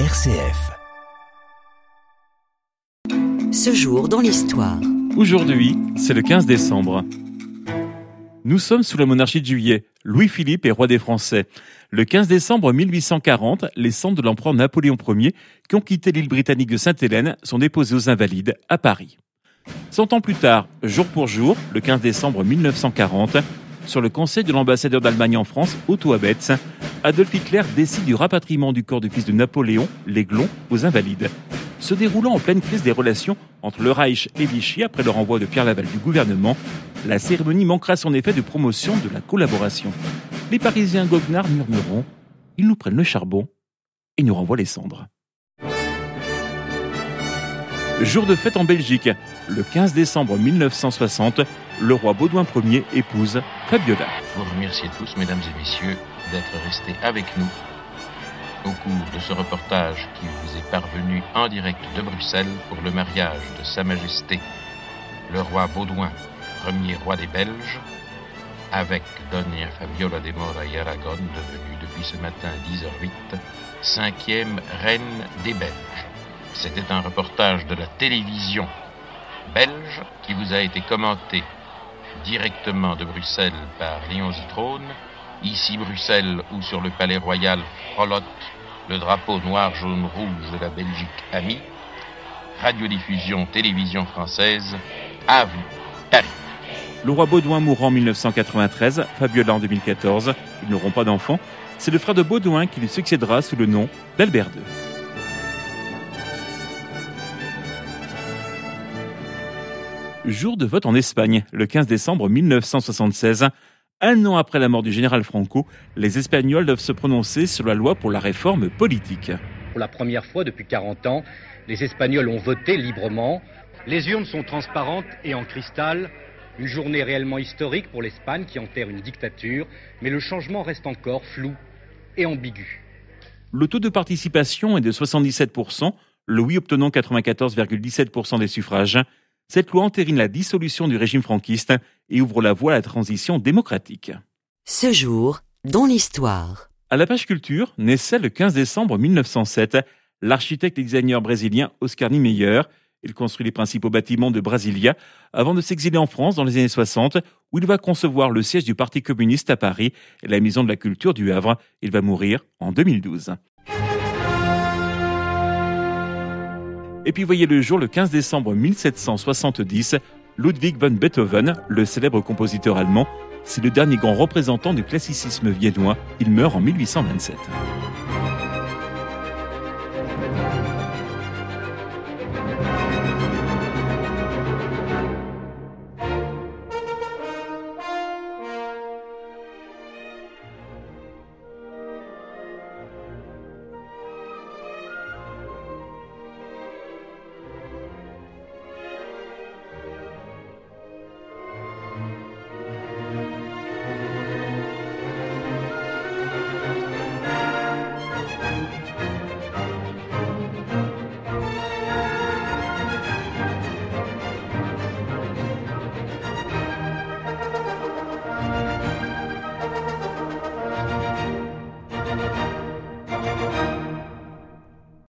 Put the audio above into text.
RCF. Ce jour dans l'histoire. Aujourd'hui, c'est le 15 décembre. Nous sommes sous la monarchie de Juillet. Louis-Philippe est roi des Français. Le 15 décembre 1840, les cendres de l'empereur Napoléon Ier, qui ont quitté l'île britannique de Sainte-Hélène, sont déposées aux Invalides à Paris. Cent ans plus tard, jour pour jour, le 15 décembre 1940, sur le conseil de l'ambassadeur d'Allemagne en France, Otto Abetz, Adolf Hitler décide du rapatriement du corps du fils de Napoléon, l'Aiglon, aux Invalides. Se déroulant en pleine crise des relations entre le Reich et Vichy après le renvoi de Pierre Laval du gouvernement, la cérémonie manquera son effet de promotion de la collaboration. Les Parisiens goguenards murmureront Ils nous prennent le charbon et nous renvoient les cendres. Jour de fête en Belgique. Le 15 décembre 1960, le roi Baudouin Ier épouse Fabiola. Vous remercie tous, mesdames et messieurs, d'être restés avec nous au cours de ce reportage qui vous est parvenu en direct de Bruxelles pour le mariage de Sa Majesté, le roi Baudouin, premier roi des Belges, avec Doña Fabiola de Mora y Aragon, devenue depuis ce matin 10h08, cinquième reine des Belges. C'était un reportage de la télévision belge qui vous a été commenté directement de Bruxelles par Léon Zitrone. Ici Bruxelles ou sur le palais royal frolotte le drapeau noir, jaune, rouge de la Belgique amie. Radiodiffusion, télévision française, à vous, Paris. Le roi Baudouin mourra en 1993, Fabiola en 2014. Ils n'auront pas d'enfants. C'est le frère de Baudouin qui lui succédera sous le nom d'Albert II. Jour de vote en Espagne, le 15 décembre 1976. Un an après la mort du général Franco, les Espagnols doivent se prononcer sur la loi pour la réforme politique. Pour la première fois depuis 40 ans, les Espagnols ont voté librement. Les urnes sont transparentes et en cristal. Une journée réellement historique pour l'Espagne qui enterre une dictature, mais le changement reste encore flou et ambigu. Le taux de participation est de 77%, le oui obtenant 94,17% des suffrages. Cette loi entérine la dissolution du régime franquiste et ouvre la voie à la transition démocratique. Ce jour dans l'histoire. À la page culture, naissait le 15 décembre 1907 l'architecte et designer brésilien Oscar Niemeyer. Il construit les principaux bâtiments de Brasilia avant de s'exiler en France dans les années 60 où il va concevoir le siège du Parti communiste à Paris et la maison de la culture du Havre. Il va mourir en 2012. Et puis voyez le jour le 15 décembre 1770, Ludwig van Beethoven, le célèbre compositeur allemand, c'est le dernier grand représentant du classicisme viennois. Il meurt en 1827.